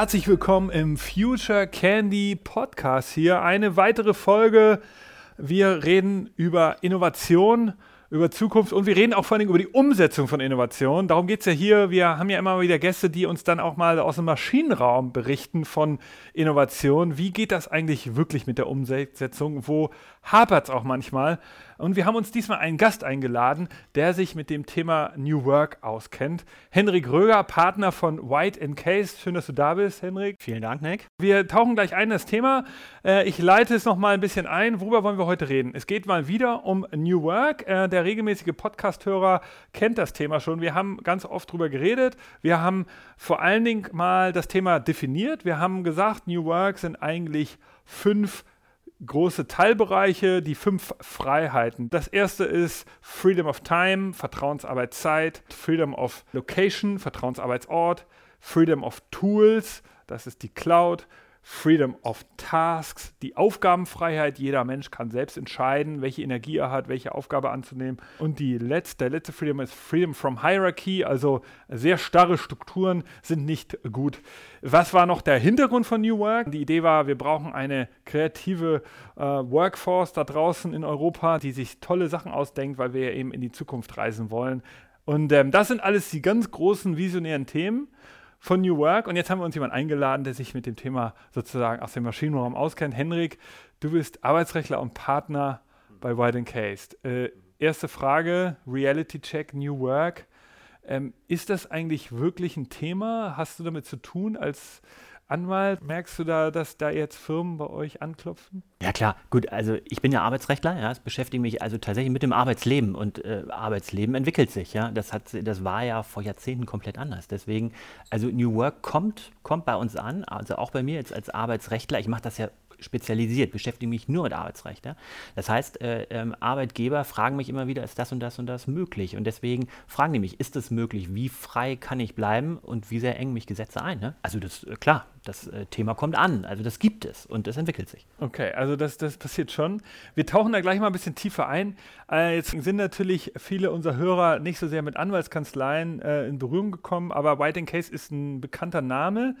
Herzlich willkommen im Future Candy Podcast hier. Eine weitere Folge. Wir reden über Innovation, über Zukunft und wir reden auch vor allem über die Umsetzung von Innovation. Darum geht es ja hier. Wir haben ja immer wieder Gäste, die uns dann auch mal aus dem Maschinenraum berichten von Innovation. Wie geht das eigentlich wirklich mit der Umsetzung? Wo hapert es auch manchmal? Und wir haben uns diesmal einen Gast eingeladen, der sich mit dem Thema New Work auskennt. Henrik Röger, Partner von White Case. Schön, dass du da bist, Henrik. Vielen Dank, Nick. Wir tauchen gleich ein in das Thema. Äh, ich leite es noch mal ein bisschen ein. Worüber wollen wir heute reden? Es geht mal wieder um New Work. Äh, der regelmäßige Podcast-Hörer kennt das Thema schon. Wir haben ganz oft drüber geredet. Wir haben vor allen Dingen mal das Thema definiert. Wir haben gesagt, New Work sind eigentlich fünf große Teilbereiche, die fünf Freiheiten. Das erste ist Freedom of Time, Vertrauensarbeitszeit, Freedom of Location, Vertrauensarbeitsort, Freedom of Tools, das ist die Cloud, Freedom of Tasks, die Aufgabenfreiheit. Jeder Mensch kann selbst entscheiden, welche Energie er hat, welche Aufgabe anzunehmen. Und die letzte, der letzte Freedom ist Freedom from Hierarchy, also sehr starre Strukturen sind nicht gut. Was war noch der Hintergrund von New Work? Die Idee war, wir brauchen eine kreative äh, Workforce da draußen in Europa, die sich tolle Sachen ausdenkt, weil wir ja eben in die Zukunft reisen wollen. Und ähm, das sind alles die ganz großen visionären Themen von New Work. Und jetzt haben wir uns jemanden eingeladen, der sich mit dem Thema sozusagen aus dem Maschinenraum auskennt. Henrik, du bist Arbeitsrechtler und Partner bei White Case. Äh, erste Frage: Reality Check New Work. Ähm, ist das eigentlich wirklich ein Thema? Hast du damit zu tun als Anwalt. Merkst du da, dass da jetzt Firmen bei euch anklopfen? Ja klar, gut, also ich bin ja Arbeitsrechtler, ja, es beschäftigt mich also tatsächlich mit dem Arbeitsleben und äh, Arbeitsleben entwickelt sich, ja. Das hat das war ja vor Jahrzehnten komplett anders. Deswegen, also New Work kommt, kommt bei uns an, also auch bei mir jetzt als Arbeitsrechtler, ich mache das ja spezialisiert, beschäftige mich nur mit Arbeitsrecht. Ja? Das heißt, äh, ähm, Arbeitgeber fragen mich immer wieder, ist das und das und das möglich? Und deswegen fragen die mich, ist das möglich? Wie frei kann ich bleiben und wie sehr eng mich Gesetze ein? Ne? Also das, äh, klar, das äh, Thema kommt an. Also das gibt es und es entwickelt sich. Okay, also das, das passiert schon. Wir tauchen da gleich mal ein bisschen tiefer ein. Äh, jetzt sind natürlich viele unserer Hörer nicht so sehr mit Anwaltskanzleien äh, in Berührung gekommen, aber White Case ist ein bekannter Name.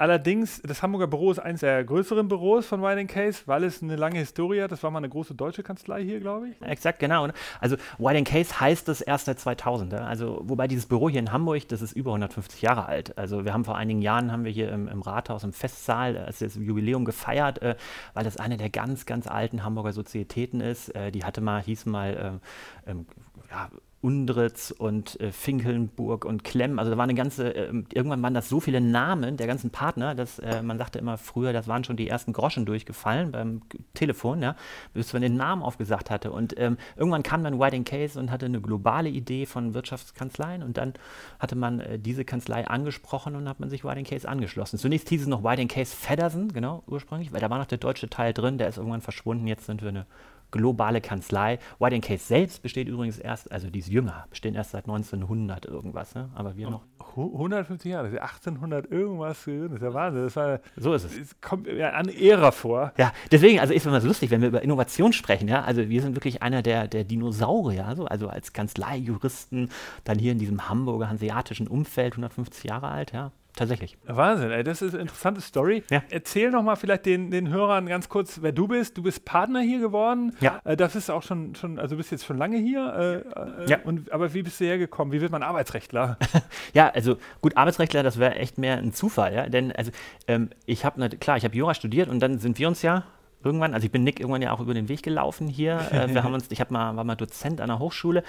Allerdings, das Hamburger Büro ist eines der größeren Büros von White Case, weil es eine lange Historie hat. Das war mal eine große deutsche Kanzlei hier, glaube ich. Exakt, genau. Also White Case heißt es erst seit 2000. Also wobei dieses Büro hier in Hamburg, das ist über 150 Jahre alt. Also wir haben vor einigen Jahren haben wir hier im, im Rathaus im Festsaal äh, das Jubiläum gefeiert, äh, weil das eine der ganz, ganz alten Hamburger Sozietäten ist. Äh, die hatte mal, hieß mal, ähm, ähm, ja, Undritz und äh, Finkelnburg und Klemm. Also da waren eine ganze, äh, irgendwann waren das so viele Namen der ganzen Partner, dass äh, man sagte immer früher, das waren schon die ersten Groschen durchgefallen beim Telefon, ja, bis man den Namen aufgesagt hatte. Und ähm, irgendwann kam dann Whiting Case und hatte eine globale Idee von Wirtschaftskanzleien und dann hatte man äh, diese Kanzlei angesprochen und hat man sich Whiting Case angeschlossen. Zunächst hieß es noch Whiting Case Feddersen, genau, ursprünglich, weil da war noch der deutsche Teil drin, der ist irgendwann verschwunden, jetzt sind wir eine globale Kanzlei. White Case selbst besteht übrigens erst, also die ist jünger, bestehen erst seit 1900 irgendwas, ne? aber wir noch. 150 Jahre, 1800 irgendwas, das ist ja Wahnsinn. Das war, so ist es. Es kommt ja an Ära vor. Ja, deswegen, also ist immer so lustig, wenn wir über Innovation sprechen, ja, also wir sind wirklich einer der, der Dinosaurier, also, also als Kanzleijuristen, dann hier in diesem Hamburger hanseatischen Umfeld, 150 Jahre alt, ja, tatsächlich. Wahnsinn, ey, das ist eine interessante Story. Ja. Erzähl noch mal vielleicht den, den Hörern ganz kurz, wer du bist. Du bist Partner hier geworden. Ja. Äh, das ist auch schon, schon, also du bist jetzt schon lange hier. Äh, äh, ja. Und, aber wie bist du hergekommen? Wie wird man Arbeitsrechtler? ja, also gut, Arbeitsrechtler, das wäre echt mehr ein Zufall, ja. Denn also ähm, ich habe, klar, ich habe Jura studiert und dann sind wir uns ja irgendwann, also ich bin Nick irgendwann ja auch über den Weg gelaufen hier. Äh, wir haben uns, ich mal, war mal Dozent an der Hochschule.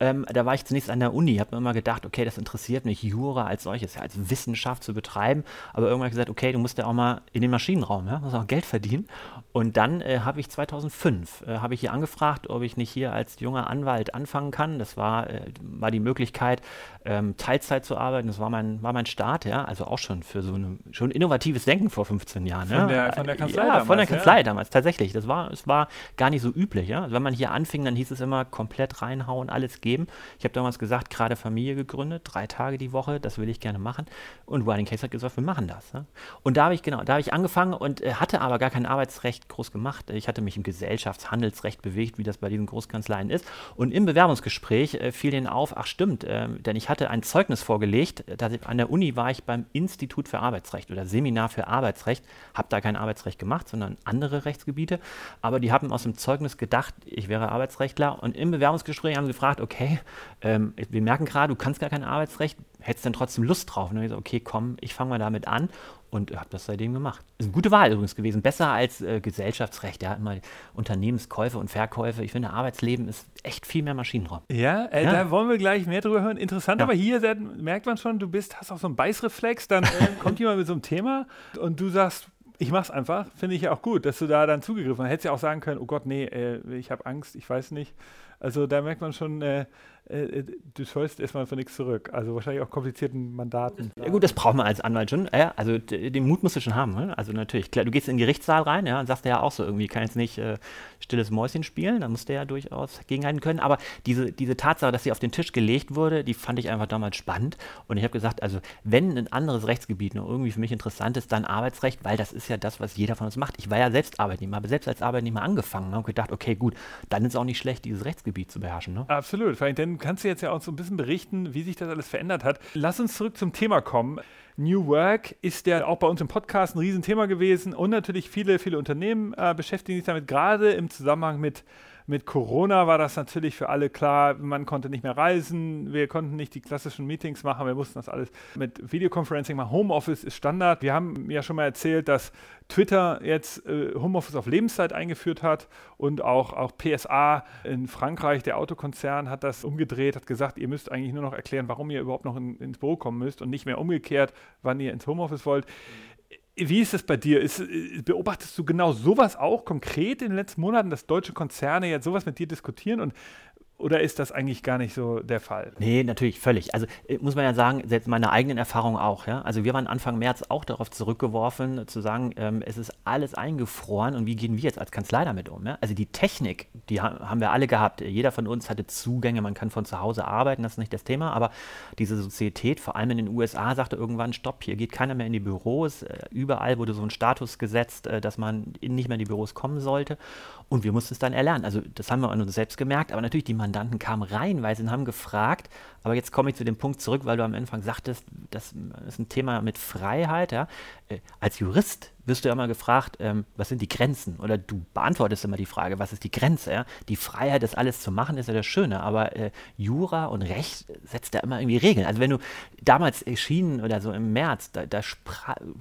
Ähm, da war ich zunächst an der Uni, habe mir immer gedacht, okay, das interessiert mich, Jura als solches, ja, als Wissenschaft zu betreiben. Aber irgendwann gesagt, okay, du musst ja auch mal in den Maschinenraum, ja, musst auch Geld verdienen. Und dann äh, habe ich 2005 äh, habe ich hier angefragt, ob ich nicht hier als junger Anwalt anfangen kann. Das war, äh, war die Möglichkeit, ähm, Teilzeit zu arbeiten. Das war mein, war mein Start, ja, also auch schon für so ein schon innovatives Denken vor 15 Jahren. Von, ja. der, von der Kanzlei ja, damals. Von der Kanzlei ja? damals tatsächlich. Das war, es war gar nicht so üblich. Ja? Also wenn man hier anfing, dann hieß es immer komplett reinhauen, alles geben. Ich habe damals gesagt, gerade Familie gegründet, drei Tage die Woche, das will ich gerne machen. Und Writing Case hat gesagt, wir machen das. Ja? Und da habe ich, genau, da habe ich angefangen und äh, hatte aber gar kein Arbeitsrecht groß gemacht. Ich hatte mich im Gesellschaftshandelsrecht bewegt, wie das bei diesen Großkanzleien ist. Und im Bewerbungsgespräch äh, fiel denen auf, ach stimmt, äh, denn ich hatte ein Zeugnis vorgelegt, an der Uni war ich beim Institut für Arbeitsrecht oder Seminar für Arbeitsrecht, habe da kein Arbeitsrecht gemacht, sondern andere Rechtsgebiete. Aber die haben aus dem Zeugnis gedacht, ich wäre Arbeitsrechtler. Und im Bewerbungsgespräch haben sie gefragt, okay, ähm, wir merken gerade, du kannst gar kein Arbeitsrecht, hättest du denn trotzdem Lust drauf? Und dann gesagt, okay, komm, ich fange mal damit an und habe das seitdem gemacht. Ist eine gute Wahl übrigens gewesen. Besser als äh, Gesellschaftsrecht. Ja, immer Unternehmenskäufe und Verkäufe. Ich finde, Arbeitsleben ist echt viel mehr Maschinenraum. Ja, äh, ja. da wollen wir gleich mehr drüber hören. Interessant, ja. aber hier merkt man schon, du bist, hast auch so einen Beißreflex. Dann äh, kommt jemand mit so einem Thema und du sagst, ich mach's einfach. Finde ich ja auch gut, dass du da dann zugegriffen hast. Hättest ja auch sagen können, oh Gott, nee, äh, ich habe Angst, ich weiß nicht. Also da merkt man schon, äh, äh, du scheust erstmal für nichts zurück. Also wahrscheinlich auch komplizierten Mandaten. Ja gut, das braucht man als Anwalt schon. Ja, also den Mut musst du schon haben. Ne? Also natürlich, klar, du gehst in den Gerichtssaal rein ja, und sagst ja auch so, irgendwie kann jetzt nicht äh, stilles Mäuschen spielen, da musst du ja durchaus gegenhalten können. Aber diese, diese Tatsache, dass sie auf den Tisch gelegt wurde, die fand ich einfach damals spannend. Und ich habe gesagt, also wenn ein anderes Rechtsgebiet noch irgendwie für mich interessant ist, dann Arbeitsrecht, weil das ist ja das, was jeder von uns macht. Ich war ja selbst Arbeitnehmer, habe selbst als Arbeitnehmer angefangen und gedacht, okay, gut, dann ist es auch nicht schlecht, dieses Rechtsgebiet zu beherrschen. Ne? Absolut, weil dann kannst du jetzt ja auch so ein bisschen berichten, wie sich das alles verändert hat. Lass uns zurück zum Thema kommen. New Work ist ja auch bei uns im Podcast ein Riesenthema gewesen und natürlich viele, viele Unternehmen äh, beschäftigen sich damit, gerade im Zusammenhang mit mit Corona war das natürlich für alle klar, man konnte nicht mehr reisen, wir konnten nicht die klassischen Meetings machen, wir mussten das alles mit Videoconferencing machen. Homeoffice ist Standard. Wir haben ja schon mal erzählt, dass Twitter jetzt äh, Homeoffice auf Lebenszeit eingeführt hat und auch, auch PSA in Frankreich, der Autokonzern, hat das umgedreht, hat gesagt, ihr müsst eigentlich nur noch erklären, warum ihr überhaupt noch in, ins Büro kommen müsst und nicht mehr umgekehrt, wann ihr ins Homeoffice wollt. Wie ist es bei dir? Ist, äh, beobachtest du genau sowas auch konkret in den letzten Monaten, dass deutsche Konzerne jetzt sowas mit dir diskutieren? Und oder ist das eigentlich gar nicht so der Fall? Nee, natürlich, völlig. Also äh, muss man ja sagen, selbst meine eigenen Erfahrungen auch. Ja? Also wir waren Anfang März auch darauf zurückgeworfen, zu sagen, ähm, es ist alles eingefroren und wie gehen wir jetzt als Kanzlei damit um? Ja? Also die Technik, die ha haben wir alle gehabt. Jeder von uns hatte Zugänge, man kann von zu Hause arbeiten, das ist nicht das Thema, aber diese Sozietät, vor allem in den USA, sagte irgendwann, stopp, hier geht keiner mehr in die Büros. Äh, überall wurde so ein Status gesetzt, äh, dass man nicht mehr in die Büros kommen sollte. Und wir mussten es dann erlernen. Also das haben wir an uns selbst gemerkt, aber natürlich die Mandanten kamen reihenweise und haben gefragt, aber jetzt komme ich zu dem Punkt zurück, weil du am Anfang sagtest, das ist ein Thema mit Freiheit. Ja? Äh, als Jurist wirst du ja immer gefragt, ähm, was sind die Grenzen? Oder du beantwortest immer die Frage, was ist die Grenze? Ja? Die Freiheit, das alles zu machen, ist ja das Schöne, aber äh, Jura und Recht setzt da immer irgendwie Regeln. Also wenn du damals erschienen oder so im März, da, da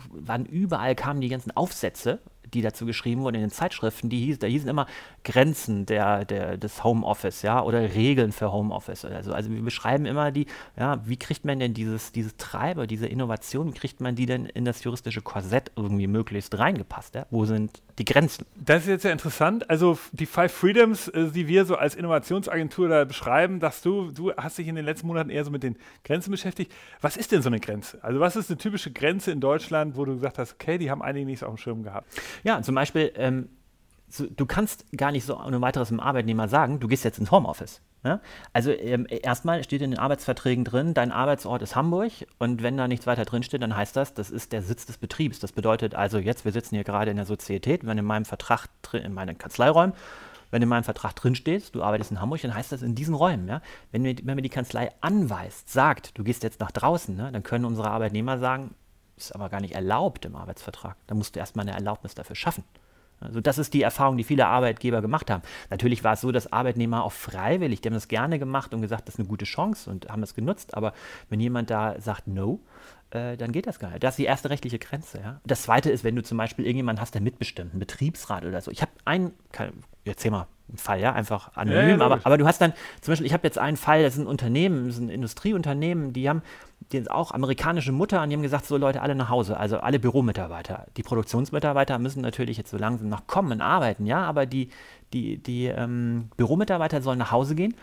waren überall kamen die ganzen Aufsätze die dazu geschrieben wurden in den Zeitschriften, die hieß, da hießen immer Grenzen der, der, des Homeoffice, ja, oder Regeln für Homeoffice oder so. Also wir beschreiben immer die, ja, wie kriegt man denn dieses, dieses Treiber, diese Innovation, wie kriegt man die denn in das juristische Korsett irgendwie möglichst reingepasst, ja? Wo sind die Grenzen? Das ist jetzt ja interessant. Also die Five Freedoms, äh, die wir so als Innovationsagentur da beschreiben, dass du, du hast dich in den letzten Monaten eher so mit den Grenzen beschäftigt. Was ist denn so eine Grenze? Also was ist eine typische Grenze in Deutschland, wo du gesagt hast, okay, die haben einige nichts auf dem Schirm gehabt? Ja, zum Beispiel, ähm, du kannst gar nicht so ohne weiteres dem Arbeitnehmer sagen, du gehst jetzt ins Homeoffice. Ja? Also ähm, erstmal steht in den Arbeitsverträgen drin, dein Arbeitsort ist Hamburg und wenn da nichts weiter drin steht, dann heißt das, das ist der Sitz des Betriebs. Das bedeutet also jetzt, wir sitzen hier gerade in der Sozietät, wenn in meinem Vertrag, in meinen Kanzleiräumen, wenn in meinem Vertrag drin steht, du arbeitest in Hamburg, dann heißt das in diesen Räumen. Ja? Wenn, wir, wenn mir die Kanzlei anweist, sagt, du gehst jetzt nach draußen, ne, dann können unsere Arbeitnehmer sagen, ist aber gar nicht erlaubt im Arbeitsvertrag. Da musst du erstmal eine Erlaubnis dafür schaffen. Also das ist die Erfahrung, die viele Arbeitgeber gemacht haben. Natürlich war es so, dass Arbeitnehmer auch freiwillig, die haben das gerne gemacht und gesagt, das ist eine gute Chance und haben es genutzt. Aber wenn jemand da sagt No, äh, dann geht das gar nicht. Das ist die erste rechtliche Grenze. Ja? Das zweite ist, wenn du zum Beispiel irgendjemanden hast, der mitbestimmt, einen Betriebsrat oder so. Ich habe einen, erzähl mal Fall, ja, einfach anonym, ja, aber, aber du hast dann, zum Beispiel, ich habe jetzt einen Fall, das ist ein Unternehmen, das ist ein Industrieunternehmen, die haben die auch amerikanische Mutter und die haben gesagt, so Leute, alle nach Hause, also alle Büromitarbeiter. Die Produktionsmitarbeiter müssen natürlich jetzt so langsam noch kommen und arbeiten, ja, aber die, die, die ähm, Büromitarbeiter sollen nach Hause gehen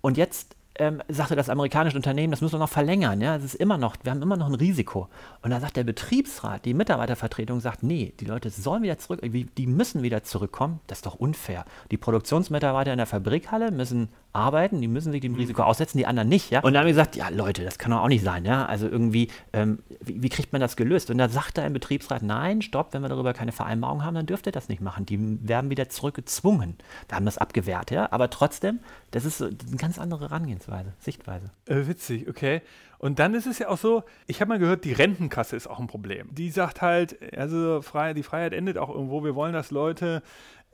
und jetzt ähm, sagte das amerikanische Unternehmen, das müssen wir noch verlängern. Ja, es ist immer noch, wir haben immer noch ein Risiko. Und dann sagt der Betriebsrat, die Mitarbeitervertretung sagt, nee, die Leute sollen wieder zurück, die müssen wieder zurückkommen. Das ist doch unfair. Die Produktionsmitarbeiter in der Fabrikhalle müssen arbeiten, die müssen sich dem Risiko aussetzen, die anderen nicht, ja. Und dann haben wir gesagt, ja Leute, das kann doch auch nicht sein, ja. Also irgendwie, ähm, wie, wie, kriegt man das gelöst? Und da sagt er im Betriebsrat, nein, stopp, wenn wir darüber keine Vereinbarung haben, dann dürft ihr das nicht machen. Die werden wieder zurückgezwungen. Wir haben das abgewehrt, ja. Aber trotzdem, das ist, eine ganz andere Herangehensweise, Sichtweise. Äh, witzig, okay. Und dann ist es ja auch so, ich habe mal gehört, die Rentenkasse ist auch ein Problem. Die sagt halt, also die Freiheit endet auch irgendwo. Wir wollen, dass Leute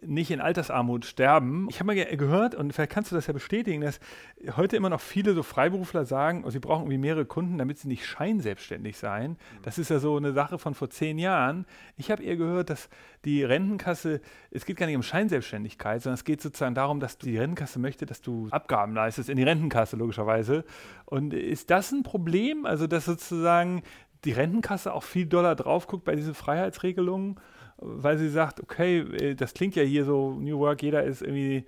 nicht in Altersarmut sterben. Ich habe mal gehört, und vielleicht kannst du das ja bestätigen, dass heute immer noch viele so Freiberufler sagen, oh, sie brauchen irgendwie mehrere Kunden, damit sie nicht scheinselbstständig sein. Das ist ja so eine Sache von vor zehn Jahren. Ich habe eher gehört, dass die Rentenkasse, es geht gar nicht um Scheinselbstständigkeit, sondern es geht sozusagen darum, dass die Rentenkasse möchte, dass du Abgaben leistest in die Rentenkasse, logischerweise. Und ist das ein Problem? Also, dass sozusagen die Rentenkasse auch viel Dollar drauf guckt bei diesen Freiheitsregelungen? Weil sie sagt, okay, äh, das klingt ja hier so, New Work, jeder ist irgendwie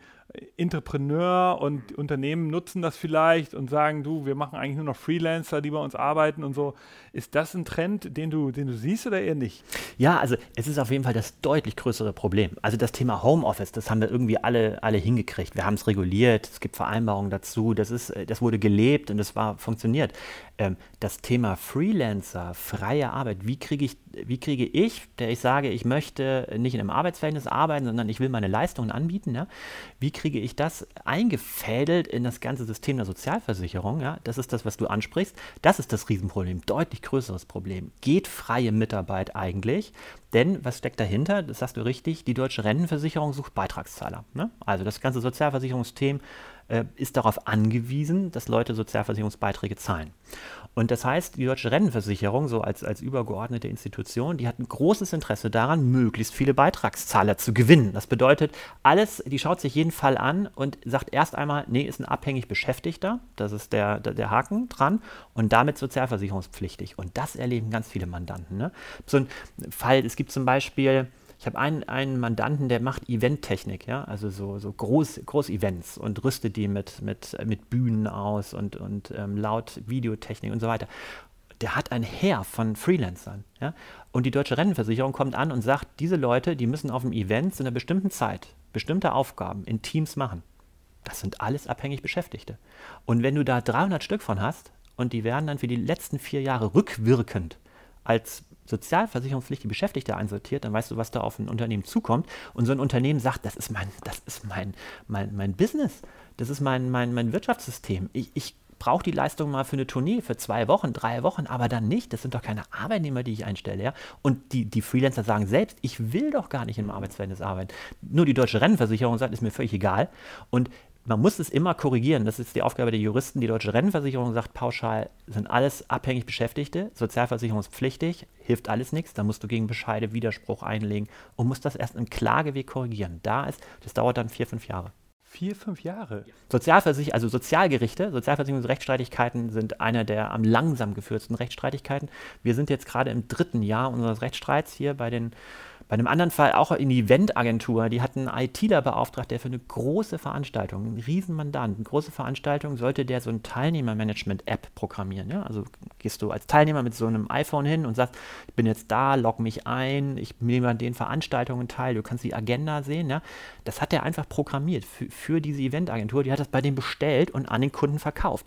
Entrepreneur und Unternehmen nutzen das vielleicht und sagen, du, wir machen eigentlich nur noch Freelancer, die bei uns arbeiten und so. Ist das ein Trend, den du, den du siehst oder eher nicht? Ja, also es ist auf jeden Fall das deutlich größere Problem. Also das Thema Homeoffice, das haben wir irgendwie alle, alle hingekriegt. Wir haben es reguliert, es gibt Vereinbarungen dazu, das, ist, äh, das wurde gelebt und das war funktioniert. Ähm, das Thema Freelancer, freie Arbeit, wie kriege ich, wie kriege ich, der ich sage, ich möchte nicht in einem Arbeitsverhältnis arbeiten, sondern ich will meine Leistungen anbieten, ja? wie kriege ich das eingefädelt in das ganze System der Sozialversicherung? Ja? Das ist das, was du ansprichst. Das ist das Riesenproblem, deutlich größeres Problem. Geht freie Mitarbeit eigentlich? Denn was steckt dahinter? Das sagst du richtig, die deutsche Rentenversicherung sucht Beitragszahler. Ne? Also das ganze Sozialversicherungssystem äh, ist darauf angewiesen, dass Leute Sozialversicherungsbeiträge zahlen. Und das heißt, die Deutsche Rentenversicherung, so als, als übergeordnete Institution, die hat ein großes Interesse daran, möglichst viele Beitragszahler zu gewinnen. Das bedeutet, alles, die schaut sich jeden Fall an und sagt erst einmal, nee, ist ein abhängig Beschäftigter, das ist der, der, der Haken dran, und damit sozialversicherungspflichtig. Und das erleben ganz viele Mandanten. Ne? So ein Fall, es gibt zum Beispiel, ich habe einen, einen Mandanten, der macht Eventtechnik, ja, also so, so Groß, Groß-Events und rüstet die mit, mit, mit Bühnen aus und, und ähm, laut Videotechnik und so weiter. Der hat ein Heer von Freelancern. Ja? Und die Deutsche Rentenversicherung kommt an und sagt, diese Leute, die müssen auf dem Event zu einer bestimmten Zeit bestimmte Aufgaben in Teams machen. Das sind alles abhängig Beschäftigte. Und wenn du da 300 Stück von hast und die werden dann für die letzten vier Jahre rückwirkend als sozialversicherungspflichtige Beschäftigte einsortiert, dann weißt du, was da auf ein Unternehmen zukommt. Und so ein Unternehmen sagt, das ist mein, das ist mein, mein, mein Business, das ist mein, mein, mein Wirtschaftssystem. Ich, ich brauche die Leistung mal für eine Tournee, für zwei Wochen, drei Wochen, aber dann nicht. Das sind doch keine Arbeitnehmer, die ich einstelle. Ja? Und die, die Freelancer sagen selbst, ich will doch gar nicht im Arbeitsverhältnis arbeiten. Nur die deutsche Rentenversicherung sagt, ist mir völlig egal. Und man muss es immer korrigieren. Das ist die Aufgabe der Juristen. Die deutsche Rentenversicherung sagt pauschal, sind alles abhängig Beschäftigte, sozialversicherungspflichtig, hilft alles nichts. Da musst du gegen Bescheide Widerspruch einlegen und musst das erst im Klageweg korrigieren. Da ist, das dauert dann vier, fünf Jahre. Vier, fünf Jahre. Sozialversich also Sozialgerichte, Sozialversicherungsrechtsstreitigkeiten sind einer der am langsam geführten Rechtsstreitigkeiten. Wir sind jetzt gerade im dritten Jahr unseres Rechtsstreits hier bei den bei einem anderen Fall auch in die Eventagentur, die hatten einen ITler beauftragt, der für eine große Veranstaltung, ein Riesenmandant, eine große Veranstaltung, sollte der so ein Teilnehmermanagement-App programmieren. Ja? Also gehst du als Teilnehmer mit so einem iPhone hin und sagst, ich bin jetzt da, log mich ein, ich nehme an den Veranstaltungen teil, du kannst die Agenda sehen. Ja? Das hat er einfach programmiert für, für diese Eventagentur, die hat das bei dem bestellt und an den Kunden verkauft.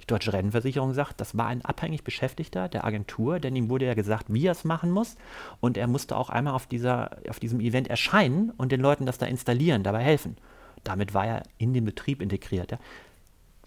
Die Deutsche Rentenversicherung sagt, das war ein abhängig Beschäftigter der Agentur, denn ihm wurde ja gesagt, wie er es machen muss. Und er musste auch einmal auf, dieser, auf diesem Event erscheinen und den Leuten das da installieren, dabei helfen. Damit war er in den Betrieb integriert. Ja.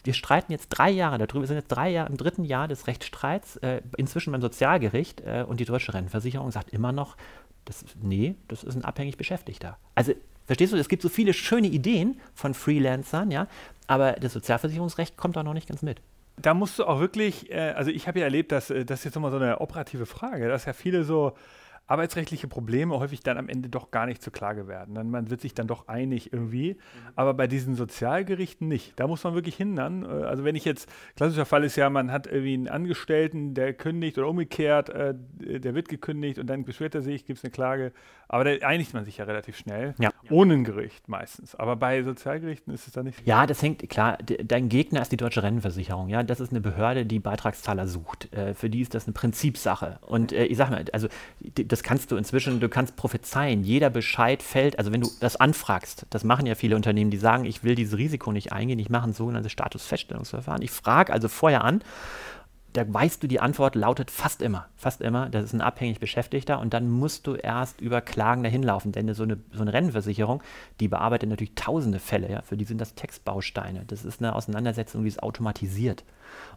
Wir streiten jetzt drei Jahre darüber, wir sind jetzt drei Jahre im dritten Jahr des Rechtsstreits, äh, inzwischen beim Sozialgericht äh, und die Deutsche Rentenversicherung sagt immer noch, das, nee, das ist ein abhängig Beschäftigter. Also Verstehst du, es gibt so viele schöne Ideen von Freelancern, ja, aber das Sozialversicherungsrecht kommt da noch nicht ganz mit da musst du auch wirklich, äh, also ich habe ja erlebt, dass äh, das ist jetzt nochmal so eine operative Frage, dass ja viele so arbeitsrechtliche Probleme häufig dann am Ende doch gar nicht zur Klage werden. Dann, man wird sich dann doch einig irgendwie. Mhm. Aber bei diesen Sozialgerichten nicht. Da muss man wirklich hindern. Äh, also wenn ich jetzt, klassischer Fall ist ja, man hat irgendwie einen Angestellten, der kündigt oder umgekehrt, äh, der wird gekündigt und dann beschwert er sich, gibt es eine Klage. Aber da einigt man sich ja relativ schnell. Ja. Ohne ein Gericht meistens. Aber bei Sozialgerichten ist es dann nicht. Ja, das hängt, klar, dein Gegner ist die Deutsche Rentenversicherung. Ja, das ist eine Behörde, die Beitragszahler sucht. Äh, für die ist das eine Prinzipsache. Und äh, ich sag mal, also das kannst du inzwischen, du kannst prophezeien. Jeder Bescheid fällt, also wenn du das anfragst, das machen ja viele Unternehmen, die sagen, ich will dieses Risiko nicht eingehen, ich mache ein sogenanntes Statusfeststellungsverfahren. Ich frage also vorher an da weißt du, die Antwort lautet fast immer, fast immer, das ist ein abhängig Beschäftigter und dann musst du erst über Klagen dahin laufen, denn so eine, so eine Rennversicherung, die bearbeitet natürlich tausende Fälle, ja, für die sind das Textbausteine, das ist eine Auseinandersetzung, die ist automatisiert.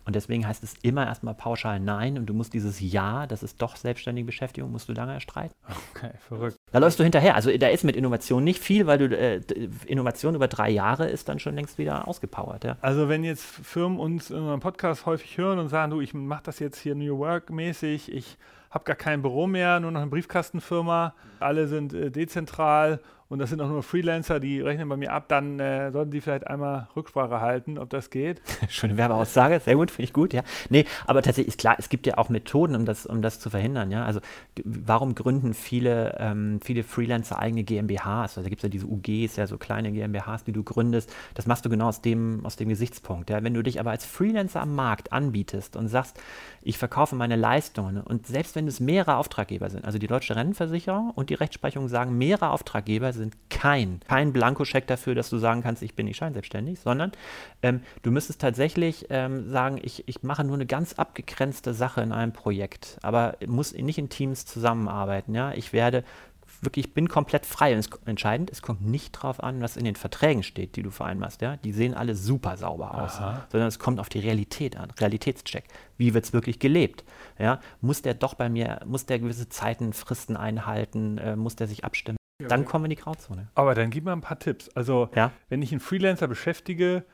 Und deswegen heißt es immer erstmal pauschal Nein und du musst dieses Ja, das ist doch selbstständige Beschäftigung, musst du lange erstreiten. Okay, verrückt. Da läufst du hinterher. Also da ist mit Innovation nicht viel, weil du äh, Innovation über drei Jahre ist dann schon längst wieder ausgepowert. Ja. Also wenn jetzt Firmen uns in unserem Podcast häufig hören und sagen, du, ich mache das jetzt hier New Work mäßig, ich habe gar kein Büro mehr, nur noch eine Briefkastenfirma, alle sind äh, dezentral und das sind auch nur Freelancer, die rechnen bei mir ab, dann äh, sollten die vielleicht einmal Rücksprache halten, ob das geht. Schöne Werbeaussage, sehr gut, finde ich gut, ja. Nee, aber tatsächlich ist klar, es gibt ja auch Methoden, um das, um das zu verhindern, ja. Also warum gründen viele, ähm, viele Freelancer eigene GmbHs? Also da gibt es ja diese UGs, ja, so kleine GmbHs, die du gründest. Das machst du genau aus dem, aus dem Gesichtspunkt. Ja. Wenn du dich aber als Freelancer am Markt anbietest und sagst, ich verkaufe meine Leistungen und selbst wenn es mehrere Auftraggeber sind, also die Deutsche Rentenversicherung und die Rechtsprechung sagen, mehrere Auftraggeber sind kein, kein Blankoscheck dafür, dass du sagen kannst, ich bin nicht scheinselbstständig, sondern ähm, du müsstest tatsächlich ähm, sagen, ich, ich mache nur eine ganz abgegrenzte Sache in einem Projekt, aber muss nicht in Teams zusammenarbeiten. Ja? Ich werde wirklich, ich bin komplett frei. Und es, entscheidend, es kommt nicht darauf an, was in den Verträgen steht, die du vereinbarst. Ja? Die sehen alle super sauber aus, Aha. sondern es kommt auf die Realität an, Realitätscheck. Wie wird es wirklich gelebt? Ja? Muss der doch bei mir, muss der gewisse Zeiten, Fristen einhalten, äh, muss der sich abstimmen? Dann kommen wir in die Grauzone. Aber dann gib mal ein paar Tipps. Also, ja? wenn ich einen Freelancer beschäftige,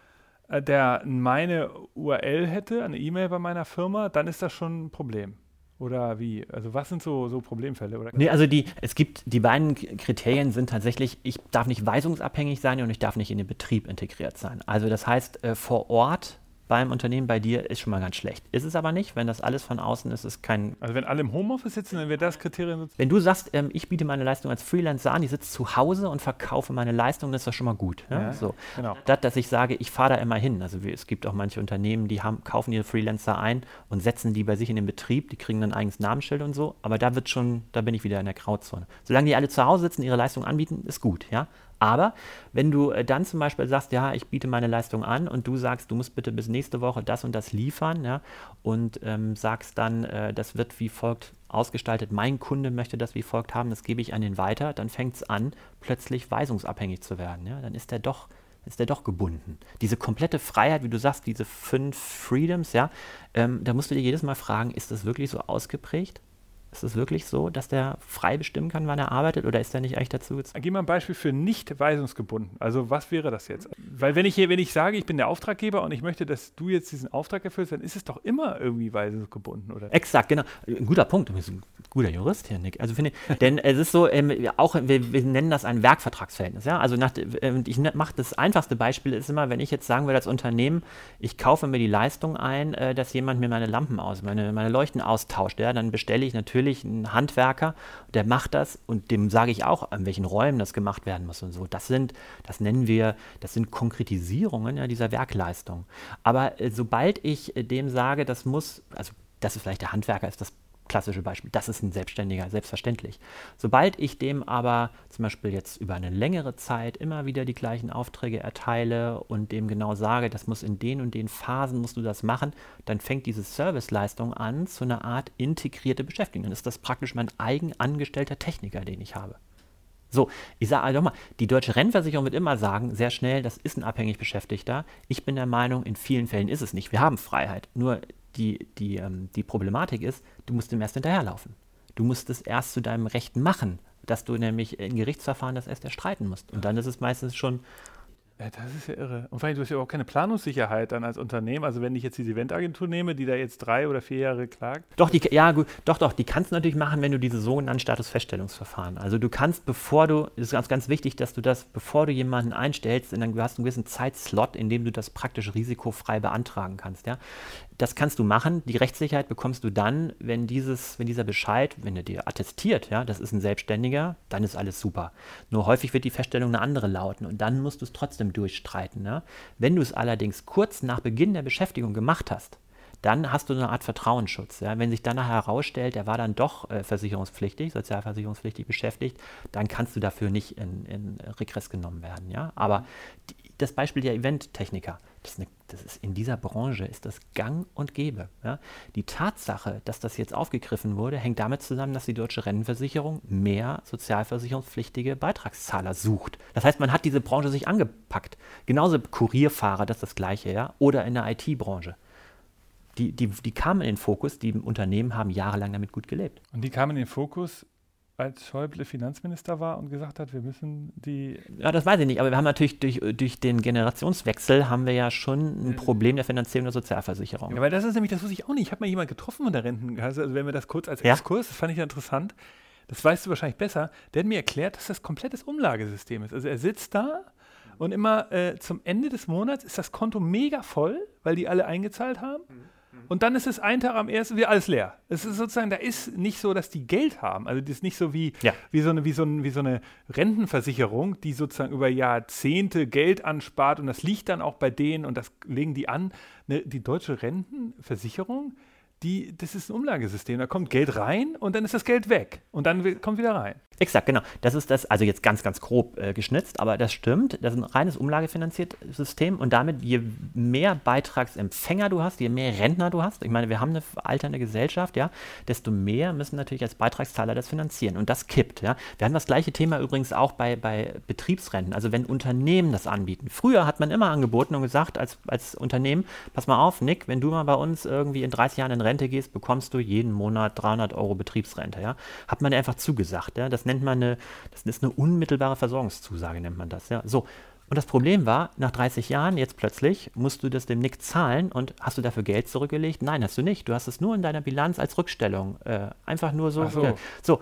äh, der meine URL hätte, eine E-Mail bei meiner Firma, dann ist das schon ein Problem. Oder wie? Also was sind so, so Problemfälle? Oder? Nee, also die, es gibt, die beiden Kriterien sind tatsächlich, ich darf nicht weisungsabhängig sein und ich darf nicht in den Betrieb integriert sein. Also das heißt, äh, vor Ort beim Unternehmen bei dir ist schon mal ganz schlecht. Ist es aber nicht, wenn das alles von außen ist, ist kein. Also wenn alle im Homeoffice sitzen, dann wäre das Kriterium. Wenn du sagst, ähm, ich biete meine Leistung als Freelancer an, ich sitze zu Hause und verkaufe meine Leistung, dann ist das schon mal gut. Ja? Ja, so. Genau. Statt dass ich sage, ich fahre da immer hin. Also wie, es gibt auch manche Unternehmen, die haben, kaufen ihre Freelancer ein und setzen die bei sich in den Betrieb, die kriegen dann ein eigenes Namensschild und so, aber da wird schon, da bin ich wieder in der Grauzone. Solange die alle zu Hause sitzen, ihre Leistung anbieten, ist gut, ja. Aber wenn du äh, dann zum Beispiel sagst, ja, ich biete meine Leistung an und du sagst, du musst bitte bis nächste Woche das und das liefern, ja, und ähm, sagst dann, äh, das wird wie folgt ausgestaltet, mein Kunde möchte das wie folgt haben, das gebe ich an den weiter, dann fängt es an, plötzlich weisungsabhängig zu werden. Ja? Dann ist der doch ist der doch gebunden. Diese komplette Freiheit, wie du sagst, diese fünf Freedoms, ja, ähm, da musst du dir jedes Mal fragen, ist das wirklich so ausgeprägt? Ist es wirklich so, dass der frei bestimmen kann, wann er arbeitet oder ist er nicht eigentlich dazu gezwungen? Gib mal ein Beispiel für nicht weisungsgebunden. Also was wäre das jetzt? Weil wenn ich hier, wenn ich sage, ich bin der Auftraggeber und ich möchte, dass du jetzt diesen Auftrag erfüllst, dann ist es doch immer irgendwie weisungsgebunden, oder? Exakt, genau. Ein guter Punkt. Du bist ein guter Jurist hier, Nick. Also finde ich, denn es ist so, ähm, auch wir, wir, nennen das ein Werkvertragsverhältnis. Ja? Also nach, äh, ich mache das einfachste Beispiel ist immer, wenn ich jetzt sagen würde als Unternehmen, ich kaufe mir die Leistung ein, äh, dass jemand mir meine Lampen aus, meine, meine Leuchten austauscht, ja, dann bestelle ich natürlich natürlich ein Handwerker, der macht das und dem sage ich auch, an welchen Räumen das gemacht werden muss und so. Das sind, das nennen wir, das sind Konkretisierungen ja, dieser Werkleistung. Aber äh, sobald ich äh, dem sage, das muss, also das ist vielleicht der Handwerker, ist das klassische Beispiel. Das ist ein Selbstständiger, selbstverständlich. Sobald ich dem aber zum Beispiel jetzt über eine längere Zeit immer wieder die gleichen Aufträge erteile und dem genau sage, das muss in den und den Phasen musst du das machen, dann fängt diese Serviceleistung an zu einer Art integrierte Beschäftigung. Dann ist das praktisch mein eigen angestellter Techniker, den ich habe. So, ich sage also mal, die deutsche Rennversicherung wird immer sagen, sehr schnell, das ist ein abhängig Beschäftigter. Ich bin der Meinung, in vielen Fällen ist es nicht. Wir haben Freiheit. Nur die, die, ähm, die Problematik ist, du musst dem erst hinterherlaufen. Du musst es erst zu deinem Recht machen, dass du nämlich in Gerichtsverfahren das erst erstreiten musst. Und dann ist es meistens schon Ja, das ist ja irre. Und vor allem, du hast ja auch keine Planungssicherheit dann als Unternehmen. Also wenn ich jetzt diese Eventagentur nehme, die da jetzt drei oder vier Jahre klagt. Doch, die, ja, gut, doch, doch, die kannst du natürlich machen, wenn du diese sogenannten Statusfeststellungsverfahren. Also du kannst, bevor du, es ist ganz, ganz wichtig, dass du das, bevor du jemanden einstellst, in, du hast einen gewissen Zeitslot, in dem du das praktisch risikofrei beantragen kannst. Ja? Das kannst du machen. Die Rechtssicherheit bekommst du dann, wenn dieses, wenn dieser Bescheid, wenn er dir attestiert, ja, das ist ein Selbstständiger, dann ist alles super. Nur häufig wird die Feststellung eine andere lauten und dann musst du es trotzdem durchstreiten. Ja. Wenn du es allerdings kurz nach Beginn der Beschäftigung gemacht hast, dann hast du eine Art Vertrauensschutz. Ja. Wenn sich danach herausstellt, er war dann doch äh, versicherungspflichtig, sozialversicherungspflichtig beschäftigt, dann kannst du dafür nicht in, in Regress genommen werden. Ja. Aber die, das Beispiel der Eventtechniker, das ist, eine, das ist, in dieser Branche ist das gang und gäbe. Ja? Die Tatsache, dass das jetzt aufgegriffen wurde, hängt damit zusammen, dass die deutsche Rentenversicherung mehr sozialversicherungspflichtige Beitragszahler sucht. Das heißt, man hat diese Branche sich angepackt. Genauso Kurierfahrer, das ist das Gleiche, ja, oder in der IT-Branche. Die, die, die kamen in den Fokus, die Unternehmen haben jahrelang damit gut gelebt. Und die kamen in den Fokus, als Schäuble Finanzminister war und gesagt hat, wir müssen die. Ja, das weiß ich nicht, aber wir haben natürlich durch, durch den Generationswechsel haben wir ja schon ein Problem der Finanzierung der Sozialversicherung. Ja, weil das ist nämlich, das wusste ich auch nicht. Ich habe mal jemanden getroffen von der Rentenkasse, also wenn wir das kurz als Exkurs, ja? das fand ich ja interessant. Das weißt du wahrscheinlich besser. Der hat mir erklärt, dass das komplettes Umlagesystem ist. Also er sitzt da und immer äh, zum Ende des Monats ist das Konto mega voll, weil die alle eingezahlt haben. Mhm. Und dann ist es ein Tag am ersten wieder alles leer. Es ist sozusagen, da ist nicht so, dass die Geld haben. Also das ist nicht so wie, ja. wie, so eine, wie, so ein, wie so eine Rentenversicherung, die sozusagen über Jahrzehnte Geld anspart und das liegt dann auch bei denen und das legen die an. Ne, die deutsche Rentenversicherung, die, das ist ein Umlagesystem. Da kommt Geld rein und dann ist das Geld weg und dann kommt wieder rein. Exakt, genau. Das ist das, also jetzt ganz, ganz grob äh, geschnitzt, aber das stimmt. Das ist ein reines umlagefinanziertes System und damit, je mehr Beitragsempfänger du hast, je mehr Rentner du hast, ich meine, wir haben eine alternde Gesellschaft, ja, desto mehr müssen natürlich als Beitragszahler das finanzieren und das kippt, ja. Wir haben das gleiche Thema übrigens auch bei, bei Betriebsrenten, also wenn Unternehmen das anbieten. Früher hat man immer angeboten und gesagt, als, als Unternehmen, pass mal auf, Nick, wenn du mal bei uns irgendwie in 30 Jahren in Rente gehst, bekommst du jeden Monat 300 Euro Betriebsrente, ja. Hat man einfach zugesagt, ja. Das nennt man eine, das ist eine unmittelbare Versorgungszusage, nennt man das. Ja. So. Und das Problem war, nach 30 Jahren, jetzt plötzlich, musst du das dem Nick zahlen und hast du dafür Geld zurückgelegt? Nein, hast du nicht. Du hast es nur in deiner Bilanz als Rückstellung. Äh, einfach nur so. so. so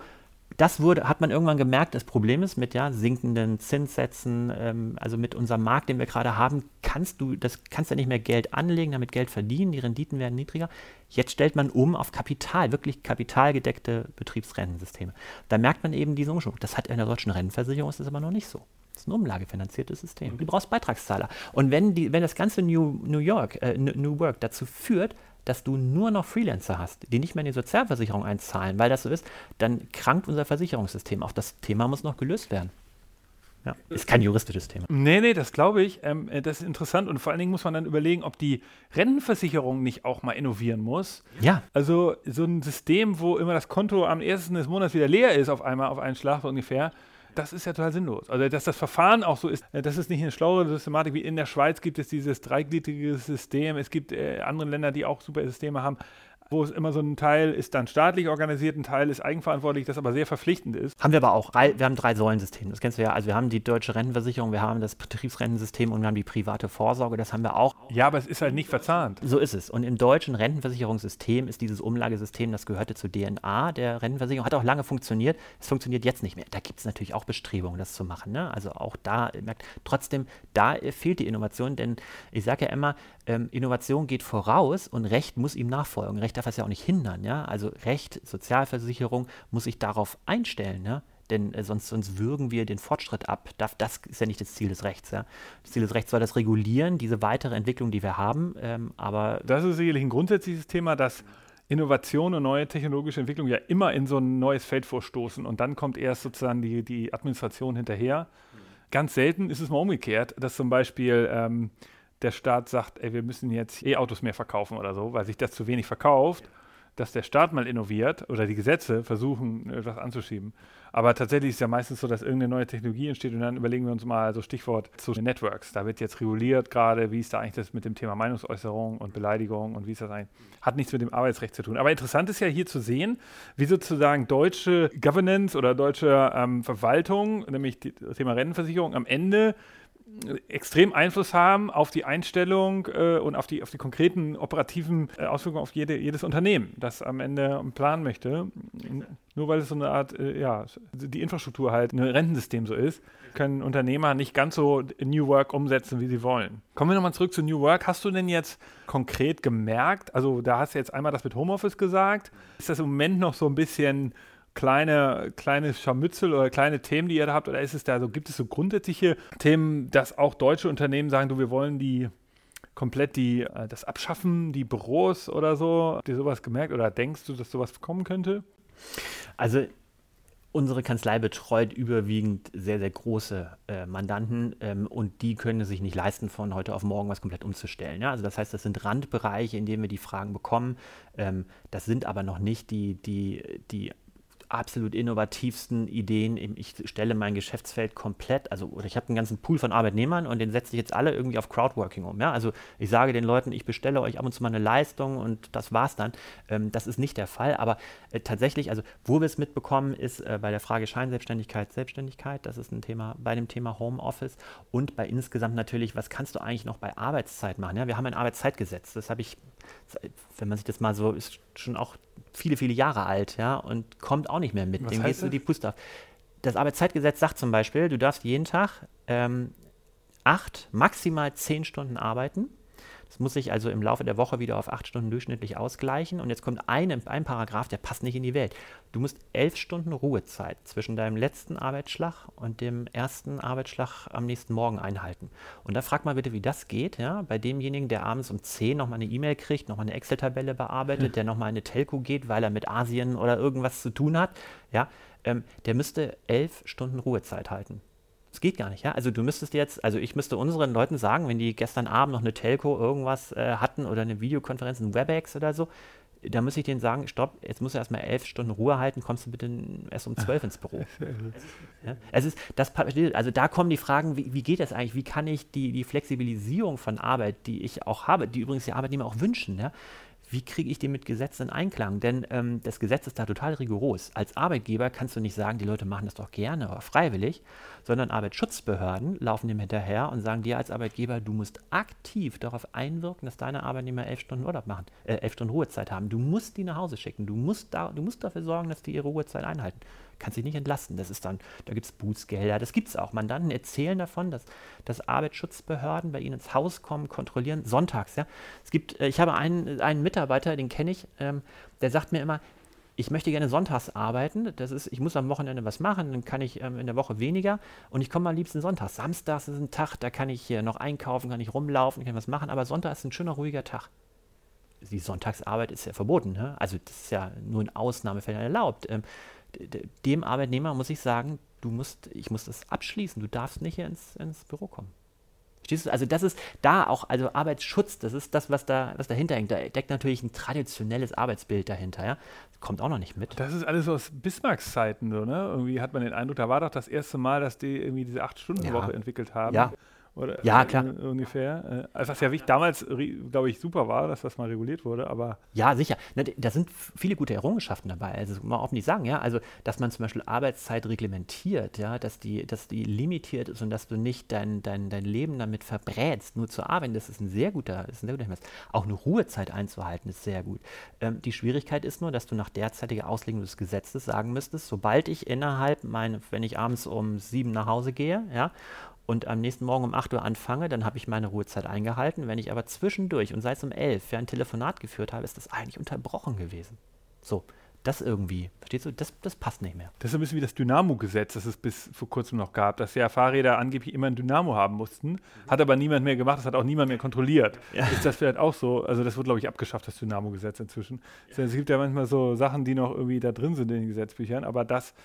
das wurde, hat man irgendwann gemerkt, das Problem ist mit ja, sinkenden Zinssätzen, ähm, also mit unserem Markt, den wir gerade haben, kannst du, das kannst du nicht mehr Geld anlegen, damit Geld verdienen, die Renditen werden niedriger. Jetzt stellt man um auf Kapital, wirklich kapitalgedeckte Betriebsrentensysteme. Da merkt man eben diesen Umschwung. Das hat in der deutschen Rentenversicherung ist das aber noch nicht so. Das ist ein umlagefinanziertes System. Du brauchst Beitragszahler. Und wenn, die, wenn das ganze New, New York, äh, New Work dazu führt, dass du nur noch Freelancer hast, die nicht mehr in die Sozialversicherung einzahlen, weil das so ist, dann krankt unser Versicherungssystem. Auch das Thema muss noch gelöst werden. Ja, ist kein juristisches Thema. Nee, nee, das glaube ich. Ähm, äh, das ist interessant und vor allen Dingen muss man dann überlegen, ob die Rentenversicherung nicht auch mal innovieren muss. Ja. Also so ein System, wo immer das Konto am ersten des Monats wieder leer ist, auf einmal, auf einen Schlag so ungefähr das ist ja total sinnlos. Also, dass das Verfahren auch so ist, äh, das ist nicht eine schlauere Systematik, wie in der Schweiz gibt es dieses dreigliedrige System. Es gibt äh, andere Länder, die auch super Systeme haben wo es immer so ein Teil ist dann staatlich organisiert, ein Teil ist eigenverantwortlich, das aber sehr verpflichtend ist. Haben wir aber auch. Wir haben drei Säulensysteme, das kennst du ja. Also wir haben die deutsche Rentenversicherung, wir haben das Betriebsrentensystem und wir haben die private Vorsorge, das haben wir auch. Ja, aber es ist halt nicht verzahnt. So ist es. Und im deutschen Rentenversicherungssystem ist dieses Umlagesystem, das gehörte zur DNA der Rentenversicherung, hat auch lange funktioniert. Es funktioniert jetzt nicht mehr. Da gibt es natürlich auch Bestrebungen, das zu machen. Ne? Also auch da merkt, trotzdem, da fehlt die Innovation, denn ich sage ja immer, ähm, Innovation geht voraus und Recht muss ihm nachfolgen. Recht darf es ja auch nicht hindern. Ja? Also Recht, Sozialversicherung muss sich darauf einstellen. Ja? Denn äh, sonst, sonst würgen wir den Fortschritt ab. Das, das, ist ja nicht das Ziel des Rechts. Ja? Das Ziel des Rechts soll das regulieren, diese weitere Entwicklung, die wir haben. Ähm, aber das ist sicherlich ein grundsätzliches Thema, dass Innovation und neue technologische Entwicklung ja immer in so ein neues Feld vorstoßen und dann kommt erst sozusagen die, die Administration hinterher. Ganz selten ist es mal umgekehrt, dass zum Beispiel ähm, der Staat sagt, ey, wir müssen jetzt E-Autos mehr verkaufen oder so, weil sich das zu wenig verkauft, dass der Staat mal innoviert oder die Gesetze versuchen, etwas anzuschieben. Aber tatsächlich ist es ja meistens so, dass irgendeine neue Technologie entsteht und dann überlegen wir uns mal so Stichwort Social Networks. Da wird jetzt reguliert gerade, wie ist da eigentlich das mit dem Thema Meinungsäußerung und Beleidigung und wie ist das eigentlich? Hat nichts mit dem Arbeitsrecht zu tun. Aber interessant ist ja hier zu sehen, wie sozusagen deutsche Governance oder deutsche ähm, Verwaltung, nämlich das Thema Rentenversicherung, am Ende extrem Einfluss haben auf die Einstellung äh, und auf die, auf die konkreten operativen äh, Auswirkungen auf jede, jedes Unternehmen, das am Ende einen Plan möchte. Nur weil es so eine Art, äh, ja, die Infrastruktur halt ein Rentensystem so ist, können Unternehmer nicht ganz so New Work umsetzen, wie sie wollen. Kommen wir nochmal zurück zu New Work. Hast du denn jetzt konkret gemerkt, also da hast du jetzt einmal das mit Homeoffice gesagt, ist das im Moment noch so ein bisschen kleine, kleine Scharmützel oder kleine Themen, die ihr da habt? Oder ist es da so, gibt es so grundsätzliche Themen, dass auch deutsche Unternehmen sagen, du, wir wollen die komplett die, äh, das abschaffen, die Büros oder so? Habt ihr sowas gemerkt oder denkst du, dass sowas kommen könnte? Also unsere Kanzlei betreut überwiegend sehr, sehr große äh, Mandanten ähm, und die können sich nicht leisten, von heute auf morgen was komplett umzustellen. Ja? Also das heißt, das sind Randbereiche, in denen wir die Fragen bekommen. Ähm, das sind aber noch nicht die, die, die absolut innovativsten Ideen. Ich stelle mein Geschäftsfeld komplett, also oder ich habe einen ganzen Pool von Arbeitnehmern und den setze ich jetzt alle irgendwie auf Crowdworking um. Ja? Also ich sage den Leuten, ich bestelle euch ab und zu mal eine Leistung und das war's dann. Ähm, das ist nicht der Fall, aber äh, tatsächlich, also wo wir es mitbekommen, ist äh, bei der Frage Scheinselbstständigkeit, Selbstständigkeit, das ist ein Thema, bei dem Thema Homeoffice und bei insgesamt natürlich, was kannst du eigentlich noch bei Arbeitszeit machen? Ja? Wir haben ein Arbeitszeitgesetz, das habe ich, wenn man sich das mal so, ist schon auch viele, viele Jahre alt, ja, und kommt auch nicht mehr mit. Was Dem gehst du das? die Puste auf. Das Arbeitszeitgesetz sagt zum Beispiel, du darfst jeden Tag ähm, acht, maximal zehn Stunden arbeiten. Das muss sich also im Laufe der Woche wieder auf acht Stunden durchschnittlich ausgleichen. Und jetzt kommt ein, ein Paragraph, der passt nicht in die Welt. Du musst elf Stunden Ruhezeit zwischen deinem letzten Arbeitsschlag und dem ersten Arbeitsschlag am nächsten Morgen einhalten. Und da frag mal bitte, wie das geht, ja, bei demjenigen, der abends um 10 nochmal eine E-Mail kriegt, nochmal eine Excel-Tabelle bearbeitet, der nochmal in eine Telco geht, weil er mit Asien oder irgendwas zu tun hat, ja, ähm, der müsste elf Stunden Ruhezeit halten. Das geht gar nicht, ja. Also du müsstest jetzt, also ich müsste unseren Leuten sagen, wenn die gestern Abend noch eine Telco irgendwas äh, hatten oder eine Videokonferenz, ein WebEx oder so, da muss ich denen sagen, stopp, jetzt musst du erstmal elf Stunden Ruhe halten, kommst du bitte erst um zwölf ins Büro. Ja? Es ist, das, also da kommen die Fragen, wie, wie geht das eigentlich? Wie kann ich die, die Flexibilisierung von Arbeit, die ich auch habe, die übrigens die Arbeitnehmer auch wünschen, ja? Wie kriege ich die mit Gesetz in Einklang? Denn ähm, das Gesetz ist da total rigoros. Als Arbeitgeber kannst du nicht sagen, die Leute machen das doch gerne oder freiwillig, sondern Arbeitsschutzbehörden laufen dem hinterher und sagen dir als Arbeitgeber, du musst aktiv darauf einwirken, dass deine Arbeitnehmer elf Stunden Urlaub machen, äh, elf Stunden Ruhezeit haben. Du musst die nach Hause schicken. Du musst, da, du musst dafür sorgen, dass die ihre Ruhezeit einhalten. Kannst dich nicht entlasten. Das ist dann, da gibt es Bußgelder, das gibt es auch. Mandanten erzählen davon, dass, dass Arbeitsschutzbehörden bei ihnen ins Haus kommen, kontrollieren, sonntags. Ja. Es gibt, äh, ich habe einen, einen Mitarbeiter, den kenne ich, ähm, der sagt mir immer, ich möchte gerne sonntags arbeiten. Das ist, ich muss am Wochenende was machen, dann kann ich ähm, in der Woche weniger und ich komme am liebsten sonntags. Samstags ist ein Tag, da kann ich hier noch einkaufen, kann ich rumlaufen, kann was machen, aber Sonntag ist ein schöner, ruhiger Tag. Die Sonntagsarbeit ist ja verboten, ne? also das ist ja nur in Ausnahmefällen erlaubt. Ähm, dem Arbeitnehmer muss ich sagen, du musst, ich muss das abschließen, du darfst nicht hier ins, ins Büro kommen. Verstehst du? Also das ist da auch, also Arbeitsschutz, das ist das, was da, was dahinter hängt. Da deckt natürlich ein traditionelles Arbeitsbild dahinter, ja. Kommt auch noch nicht mit. Das ist alles aus Bismarcks Zeiten so, ne? Irgendwie hat man den Eindruck, da war doch das erste Mal, dass die irgendwie diese Acht-Stunden-Woche Ja. entwickelt haben. Ja. Oder, Ja, äh, klar. ungefähr. Äh, was ja wichtig, damals, glaube ich, super war, dass das mal reguliert wurde, aber Ja, sicher. Ne, da sind viele gute Errungenschaften dabei. Also mal offen nicht sagen, ja. Also, dass man zum Beispiel Arbeitszeit reglementiert, ja, dass die, dass die limitiert ist und dass du nicht dein, dein, dein Leben damit verbrätst, nur zu arbeiten, das ist ein sehr guter, das ist ein sehr guter Hinweis. Auch eine Ruhezeit einzuhalten, ist sehr gut. Ähm, die Schwierigkeit ist nur, dass du nach derzeitiger Auslegung des Gesetzes sagen müsstest, sobald ich innerhalb meine, wenn ich abends um sieben nach Hause gehe, ja, und am nächsten Morgen um 8 Uhr anfange, dann habe ich meine Ruhezeit eingehalten. Wenn ich aber zwischendurch und sei es um 11 für ein Telefonat geführt habe, ist das eigentlich unterbrochen gewesen. So, das irgendwie, verstehst du, das, das passt nicht mehr. das ist ein bisschen wie das Dynamo-Gesetz, das es bis vor kurzem noch gab, dass ja Fahrräder angeblich immer ein Dynamo haben mussten, hat aber niemand mehr gemacht, das hat auch niemand mehr kontrolliert. Ist das vielleicht auch so? Also das wird, glaube ich, abgeschafft, das Dynamo-Gesetz inzwischen. Es gibt ja manchmal so Sachen, die noch irgendwie da drin sind in den Gesetzbüchern, aber das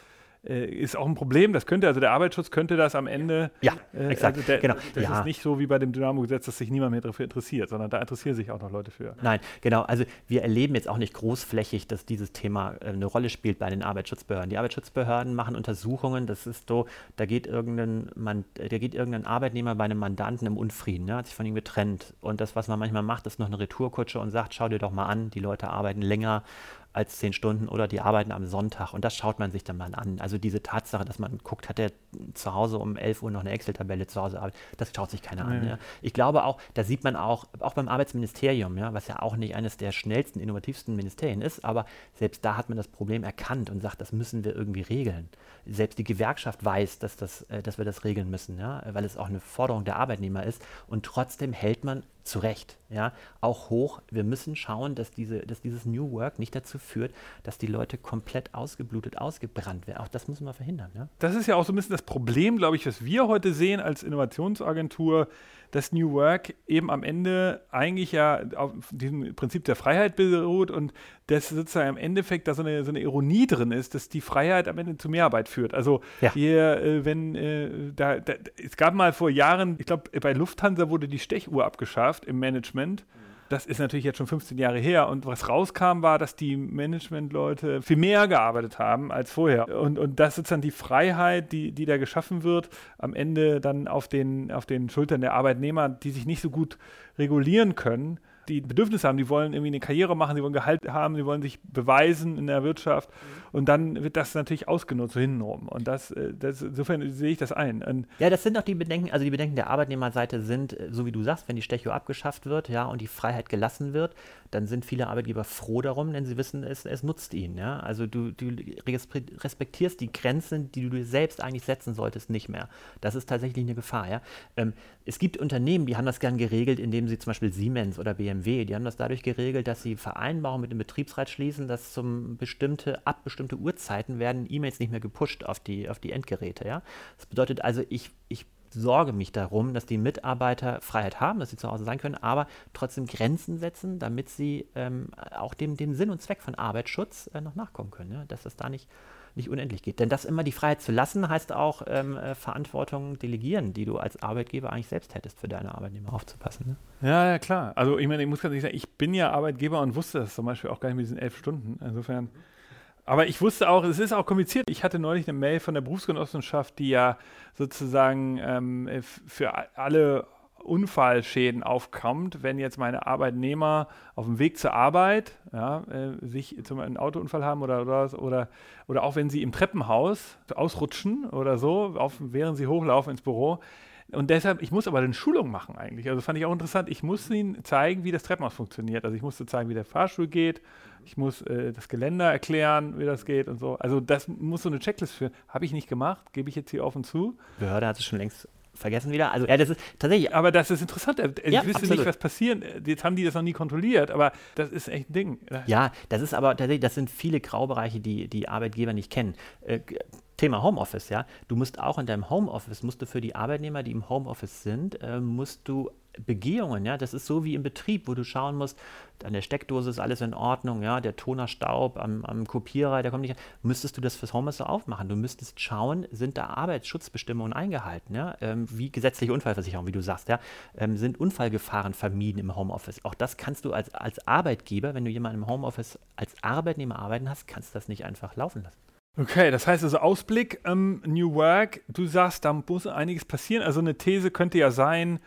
ist auch ein Problem. Das könnte, also der Arbeitsschutz könnte das am Ende Ja, Äh, exakt, also der, genau. Das Ja. ist nicht so wie bei dem Dynamo-Gesetz, dass sich niemand mehr dafür interessiert, sondern da interessieren sich auch noch Leute für. Nein, genau. Also wir erleben jetzt auch nicht großflächig, dass dieses Thema äh, eine Rolle spielt bei den Arbeitsschutzbehörden. Die Arbeitsschutzbehörden machen Untersuchungen. Das ist so, da geht irgendein, man, da geht irgendein Arbeitnehmer bei einem Mandanten im Unfrieden, ne, hat sich von ihm getrennt. Und das, was man manchmal macht, ist noch eine Retourkutsche und sagt, schau dir doch mal an, die Leute arbeiten länger als zehn Stunden oder die arbeiten am Sonntag und das schaut man sich dann mal an. Also diese Tatsache, dass man guckt, hat der zu Hause um 11 Uhr noch eine Excel-Tabelle zu Hause, das schaut sich keiner an. Ja. Ich glaube auch, da sieht man auch, auch beim Arbeitsministerium, ja, was ja auch nicht eines der schnellsten, innovativsten Ministerien ist, aber selbst da hat man das Problem erkannt und sagt, das müssen wir irgendwie regeln. Selbst die Gewerkschaft weiß, dass, das, äh, dass wir das regeln müssen, ja, weil es auch eine Forderung der Arbeitnehmer ist und trotzdem hält man zu Recht, ja, auch hoch. Wir müssen schauen, dass, diese, dass dieses New Work nicht dazu führt, dass die Leute komplett ausgeblutet, ausgebrannt werden. Auch das müssen wir verhindern. Ja? Das ist ja auch so ein bisschen das Problem, glaube ich, was wir heute sehen als Innovationsagentur, dass New Work eben am Ende eigentlich ja auf diesem Prinzip der Freiheit beruht und dass sozusagen im Endeffekt da so eine, so eine Ironie drin ist, dass die Freiheit am Ende zu Mehrarbeit führt. Also ja. hier, äh, wenn äh, da, da, es gab mal vor Jahren, ich glaube, bei Lufthansa wurde die Stechuhr abgeschafft im Management. Das ist natürlich jetzt schon 15 Jahre her. Und was rauskam, war, dass die Managementleute viel mehr gearbeitet haben als vorher. Und, und das ist dann die Freiheit, die, die da geschaffen wird, am Ende dann auf den, auf den Schultern der Arbeitnehmer, die sich nicht so gut regulieren können, die Bedürfnisse haben, die wollen irgendwie eine Karriere machen, die wollen Gehalt haben, die wollen sich beweisen in der Wirtschaft. Mhm. Und dann wird das natürlich ausgenutzt, so hintenrum. Und das, äh, das, insofern sehe ich das ein. Und ja, das sind auch die Bedenken, also die Bedenken der Arbeitnehmerseite sind, äh, so wie du sagst, wenn die Stecho abgeschafft wird, ja, und die Freiheit gelassen wird, dann sind viele Arbeitgeber froh darum, denn sie wissen, es, es nutzt ihnen. Ja? Also du, du respektierst die Grenzen, die du dir selbst eigentlich setzen solltest, nicht mehr. Das ist tatsächlich eine Gefahr. Ja? Ähm, es gibt Unternehmen, die haben das gern geregelt, indem sie zum Beispiel Siemens oder BMW, die haben das dadurch geregelt, dass sie Vereinbarungen mit dem Betriebsrat schließen, dass zum bestimmte, ab bestimmte Uhrzeiten werden E-Mails nicht mehr gepusht auf die, auf die Endgeräte. Ja? Das bedeutet also, ich, ich sorge mich darum, dass die Mitarbeiter Freiheit haben, dass sie zu Hause sein können, aber trotzdem Grenzen setzen, damit sie ähm, auch dem, dem Sinn und Zweck von Arbeitsschutz äh, noch nachkommen können, ja? dass das da nicht, nicht unendlich geht. Denn das immer die Freiheit zu lassen, heißt auch ähm, äh, Verantwortung delegieren, die du als Arbeitgeber eigentlich selbst hättest, für deine Arbeitnehmer aufzupassen. Ne? Ja, ja, klar. Also ich meine, ich muss ganz ehrlich sagen, ich bin ja Arbeitgeber und wusste das zum Beispiel auch gar nicht mit diesen elf Stunden. Insofern. Aber ich wusste auch, es ist auch kompliziert. Ich hatte neulich eine Mail von der Berufsgenossenschaft, die ja sozusagen ähm, für alle Unfallschäden aufkommt, wenn jetzt meine Arbeitnehmer auf dem Weg zur Arbeit ja, äh, sich zum einen Autounfall haben oder, oder, oder, oder auch wenn sie im Treppenhaus ausrutschen oder so, auf, während sie hochlaufen ins Büro. Und deshalb, ich muss aber eine Schulung machen eigentlich. Also fand ich auch interessant. Ich muss ihnen zeigen, wie das Treppenhaus funktioniert. Also ich musste zeigen, wie der Fahrstuhl geht ich muss äh, das Geländer erklären, wie das geht und so. Also das muss so eine Checklist führen. Habe ich nicht gemacht, gebe ich jetzt hier offen zu. Behörde hat es schon längst vergessen wieder. Also ja, das ist tatsächlich. Aber das ist interessant. Äh, ich ja, wüsste absolut. nicht, was passieren. Jetzt haben die das noch nie kontrolliert, aber das ist echt ein Ding. Ja, das ist aber tatsächlich, das sind viele Graubereiche, die die Arbeitgeber nicht kennen. Äh, Thema Homeoffice, ja. Du musst auch in deinem Homeoffice, musst du für die Arbeitnehmer, die im Homeoffice sind, äh, musst du Begehungen, ja, das ist so wie im Betrieb, wo du schauen musst, an der Steckdose ist alles in Ordnung, ja, der Toner Staub am, am Kopierer, der kommt nicht an. Müsstest du das fürs Homeoffice aufmachen? Du müsstest schauen, sind da Arbeitsschutzbestimmungen eingehalten, ja, ähm, wie gesetzliche Unfallversicherung, wie du sagst, ja, ähm, sind Unfallgefahren vermieden im Homeoffice. Auch das kannst du als, als Arbeitgeber, wenn du jemanden im Homeoffice als Arbeitnehmer arbeiten hast, kannst du das nicht einfach laufen lassen. Okay, das heißt also Ausblick, ähm, New Work, du sagst, da muss einiges passieren. Also eine These könnte ja sein,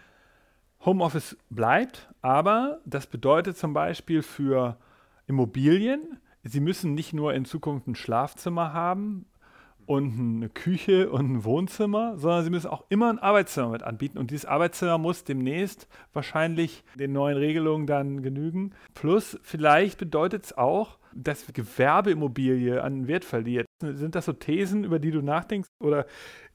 Homeoffice bleibt, aber das bedeutet zum Beispiel für Immobilien, sie müssen nicht nur in Zukunft ein Schlafzimmer haben und eine Küche und ein Wohnzimmer, sondern sie müssen auch immer ein Arbeitszimmer mit anbieten. Und dieses Arbeitszimmer muss demnächst wahrscheinlich den neuen Regelungen dann genügen. Plus, vielleicht bedeutet es auch, dass Gewerbeimmobilie an Wert verliert. Sind das so Thesen, über die du nachdenkst? Oder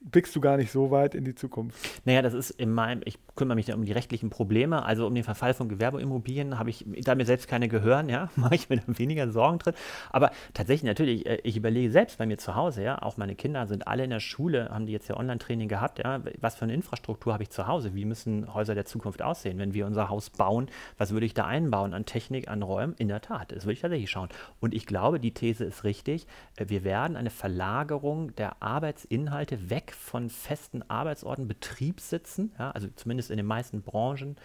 blickst du gar nicht so weit in die Zukunft? Naja, das ist in meinem, ich kümmere mich da um die rechtlichen Probleme, also um den Verfall von Gewerbeimmobilien habe ich, da mir selbst keine gehören, ja, mache ich mir da weniger Sorgen drin. Aber tatsächlich, natürlich, äh, ich überlege selbst bei mir zu Hause, ja, auch meine Kinder sind alle in der Schule, haben die jetzt ja Online-Training gehabt, ja, was für eine Infrastruktur habe ich zu Hause? Wie müssen Häuser der Zukunft aussehen? Wenn wir unser Haus bauen, was würde ich da einbauen an Technik, an Räumen? In der Tat, das würde ich tatsächlich schauen. Und ich glaube, die These ist richtig, äh, wir werden eine Verlagerung der Arbeitsinhalte weg von festen Arbeitsorten, Betriebssitzen, ja, also zumindest in den meisten Branchen,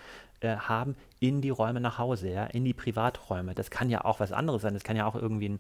äh, haben in die Räume nach Hause, ja, in die Privaträume. Das kann ja auch was anderes sein. Das kann ja auch irgendwie ein,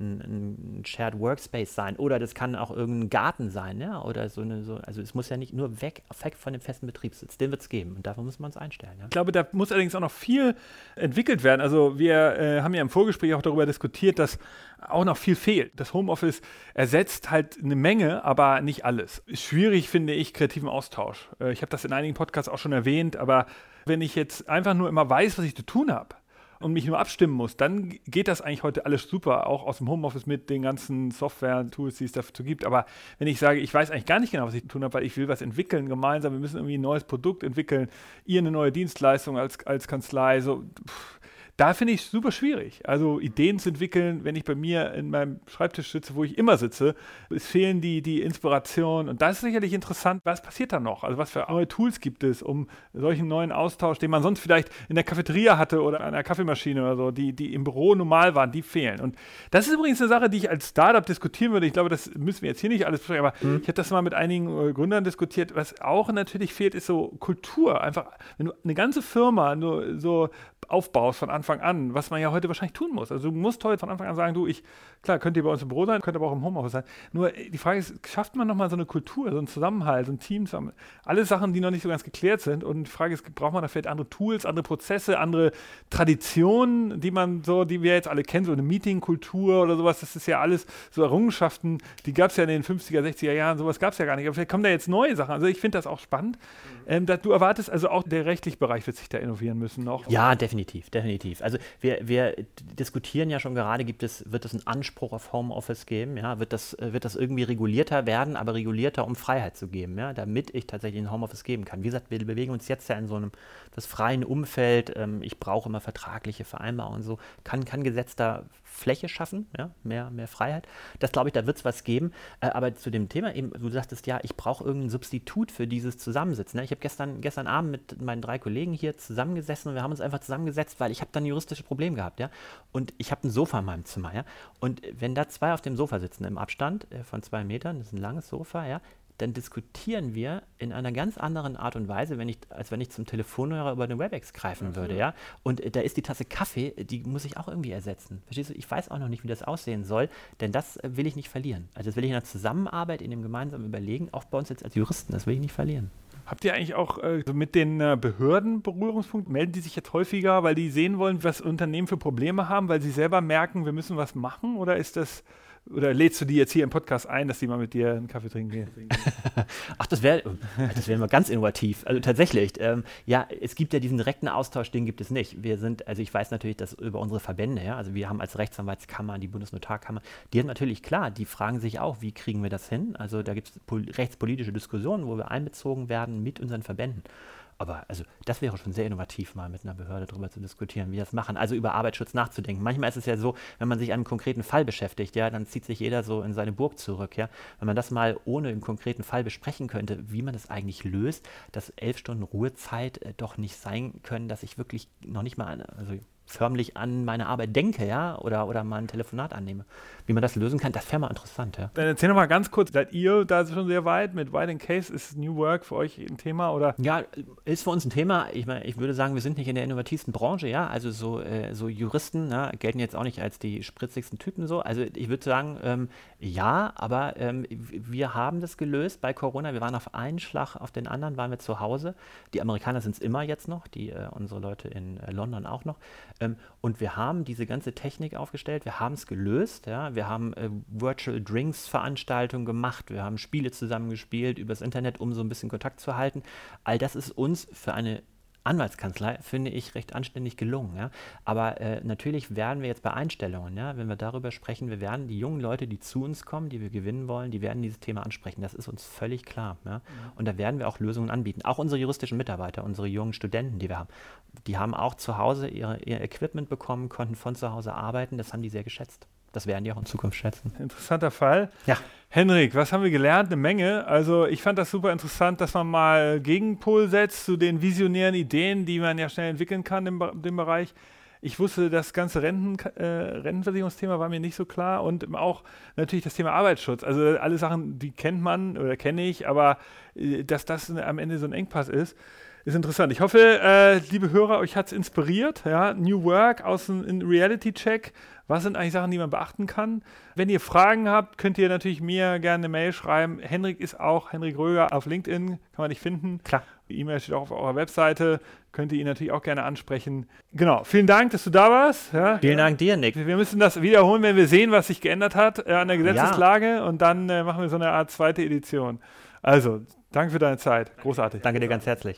ein, ein Shared Workspace sein oder das kann auch irgendein Garten sein, ja, oder so eine, so, also es muss ja nicht nur weg, weg von dem festen Betriebssitz. Den wird es geben und dafür muss man es einstellen. Ja. Ich glaube, da muss allerdings auch noch viel entwickelt werden. Also wir äh, haben ja im Vorgespräch auch darüber diskutiert, dass auch noch viel fehlt. Das Homeoffice ersetzt halt eine Menge, aber nicht alles. Schwierig finde ich kreativen Austausch. Äh, ich habe das in einigen Podcasts auch schon erwähnt, aber wenn ich jetzt einfach nur immer weiß, was ich zu tun habe, und mich nur abstimmen muss, dann geht das eigentlich heute alles super, auch aus dem Homeoffice mit den ganzen Software-Tools, die es dazu gibt. Aber wenn ich sage, ich weiß eigentlich gar nicht genau, was ich tun habe, weil ich will was entwickeln gemeinsam, wir müssen irgendwie ein neues Produkt entwickeln, ihr eine neue Dienstleistung als, als Kanzlei, so. Pff, da finde ich es super schwierig. Also Ideen zu entwickeln, wenn ich bei mir in meinem Schreibtisch sitze, wo ich immer sitze, es fehlen die, die Inspiration. Und das ist sicherlich interessant, was passiert da noch? Also was für neue Tools gibt es, um solchen neuen Austausch, den man sonst vielleicht in der Cafeteria hatte oder an der Kaffeemaschine oder so, die, die im Büro normal waren, die fehlen. Und das ist übrigens eine Sache, die ich als Startup diskutieren würde. Ich glaube, das müssen wir jetzt hier nicht alles besprechen, aber mhm. ich habe das mal mit einigen äh, Gründern diskutiert. Was auch natürlich fehlt, ist so Kultur. Einfach, wenn du eine ganze Firma nur so aufbaust von Anfang an, was man ja heute wahrscheinlich tun muss. Also du musst heute von Anfang an sagen, du, ich, klar, könnt ihr bei uns im Büro sein, könnt aber auch im Homeoffice sein. Nur äh, die Frage ist, schafft man nochmal so eine Kultur, so einen Zusammenhalt, so ein Team zusammen? Alle Sachen, die noch nicht so ganz geklärt sind. Und die Frage ist, braucht man da vielleicht andere Tools, andere Prozesse, andere Traditionen, die man so, die wir jetzt alle kennen, so eine Meetingkultur oder sowas, das ist ja alles so Errungenschaften, die gab es ja in den 50er, 60er Jahren, sowas gab es ja gar nicht. Aber vielleicht kommen da jetzt neue Sachen. Also ich finde das auch spannend. Mhm. Ähm, da, du erwartest also auch, der rechtliche Bereich wird sich da innovieren müssen noch. Ja, definitiv definitiv, definitiv. Also wir, wir diskutieren ja schon gerade, gibt es, wird es einen Anspruch auf Homeoffice geben, ja, wird das, wird das irgendwie regulierter werden, aber regulierter, um Freiheit zu geben, ja, damit ich tatsächlich ein Homeoffice geben kann. Wie gesagt, wir bewegen uns jetzt ja in so einem das freien Umfeld, ähm, ich brauche immer vertragliche Vereinbarungen und so, kann, kann Gesetz da Fläche schaffen, ja, mehr, mehr Freiheit. Das glaube ich, da wird es was geben. Äh, aber zu dem Thema eben, du sagtest ja, ich brauche irgendein Substitut für dieses Zusammensitzen. Ne? Ich habe gestern, gestern Abend mit meinen drei Kollegen hier zusammengesessen und wir haben uns einfach zusammengesetzt, weil ich habe dann juristische Probleme gehabt, ja. Und ich habe ein Sofa in meinem Zimmer, ja. Und wenn da zwei auf dem Sofa sitzen im Abstand äh, von zwei Metern, das ist ein langes Sofa, ja, dann diskutieren wir in einer ganz anderen Art und Weise, wenn ich, als wenn ich zum Telefonhörer über eine WebEx greifen mhm. würde, ja. Und äh, da ist die Tasse Kaffee, die muss ich auch irgendwie ersetzen. Verstehst du? Ich weiß auch noch nicht, wie das aussehen soll, denn das äh, will ich nicht verlieren. Also das will ich in der Zusammenarbeit, in dem gemeinsamen Überlegen, auch bei uns jetzt als Juristen, das will ich nicht verlieren. Habt ihr eigentlich auch äh, mit den äh, Behörden Berührungspunkt? Melden die sich jetzt häufiger, weil die sehen wollen, was Unternehmen für Probleme haben, weil sie selber merken, wir müssen was machen? Oder ist das oder lädst du die jetzt hier im Podcast ein, dass die mal mit dir einen Kaffee trinken gehen? Ach, das wäre das wär mal ganz innovativ. Also tatsächlich, ähm, ja, es gibt ja diesen direkten Austausch, den gibt es nicht. Wir sind, also ich weiß natürlich, dass über unsere Verbände, ja, also wir haben als Rechtsanwaltskammer, die Bundesnotarkammer, die haben natürlich klar, die fragen sich auch, wie kriegen wir das hin? Also da gibt es rechtspolitische Diskussionen, wo wir einbezogen werden mit unseren Verbänden. Aber also das wäre schon sehr innovativ, mal mit einer Behörde darüber zu diskutieren, wie das machen. Also über Arbeitsschutz nachzudenken. Manchmal ist es ja so, wenn man sich an einem konkreten Fall beschäftigt, ja, dann zieht sich jeder so in seine Burg zurück, ja. Wenn man das mal ohne einen konkreten Fall besprechen könnte, wie man das eigentlich löst, dass elf Stunden Ruhezeit äh, doch nicht sein können, dass ich wirklich noch nicht mal, also förmlich an meine Arbeit denke, ja, oder, oder mal ein Telefonat annehme. Wie man das lösen kann, das wäre mal interessant, ja. Dann erzähl noch mal ganz kurz, seid ihr da schon sehr weit mit White Case? Ist New Work für euch ein Thema, oder? Ja, ist für uns ein Thema. Ich, mein, ich würde sagen, wir sind nicht in der innovativsten Branche, ja, also so, äh, so Juristen na, ne, gelten jetzt auch nicht als die spritzigsten Typen so. Also ich würde sagen, ähm, ja, aber ähm, wir haben das gelöst bei Corona. Wir waren auf einen Schlag, auf den anderen waren wir zu Hause. Die Amerikaner sind es immer jetzt noch, die äh, unsere Leute in äh, London auch noch. Ähm, und wir haben diese ganze Technik aufgestellt, wir haben es gelöst. Ja? Wir haben äh, Virtual Drinks Veranstaltungen gemacht, wir haben Spiele zusammengespielt übers Internet, um so ein bisschen Kontakt zu halten. All das ist uns für eine Anwaltskanzlei, finde ich, recht anständig gelungen. Ja? Aber äh, natürlich werden wir jetzt bei Einstellungen, ja, wenn wir darüber sprechen, wir werden die jungen Leute, die zu uns kommen, die wir gewinnen wollen, die werden dieses Thema ansprechen. Das ist uns völlig klar. Ja? Mhm. Und da werden wir auch Lösungen anbieten. Auch unsere juristischen Mitarbeiter, unsere jungen Studenten, die wir haben, die haben auch zu Hause ihre, ihr Equipment bekommen, konnten von zu Hause arbeiten. Das haben die sehr geschätzt. Das werden die auch in Zukunft schätzen. Interessanter Fall. Ja. Henrik, was haben wir gelernt? Eine Menge. Also ich fand das super interessant, dass man mal Gegenpol setzt zu den visionären Ideen, die man ja schnell entwickeln kann im, dem Bereich. Ich wusste, das ganze Renten, äh, Rentenversicherungsthema war mir nicht so klar und auch natürlich das Thema Arbeitsschutz. Also alle Sachen, die kennt man oder kenne ich, aber äh, dass das am Ende so ein Engpass ist. Ist interessant. Ich hoffe, äh, liebe Hörer, euch hat es inspiriert. Ja? New Work aus dem Reality-Check. Was sind eigentlich Sachen, die man beachten kann? Wenn ihr Fragen habt, könnt ihr natürlich mir gerne eine Mail schreiben. Henrik ist auch Henrik Röger auf LinkedIn, kann man nicht finden. Klar. Die E-Mail steht auch auf eurer Webseite. Könnt ihr ihn natürlich auch gerne ansprechen. Genau. Vielen Dank, dass du da warst. Ja? Vielen Dank dir, Nick. Wir müssen das wiederholen, wenn wir sehen, was sich geändert hat äh, an der Gesetzeslage. Ja. Und dann äh, machen wir so eine Art zweite Edition. Also, danke für deine Zeit. Großartig. Danke dir ganz herzlich.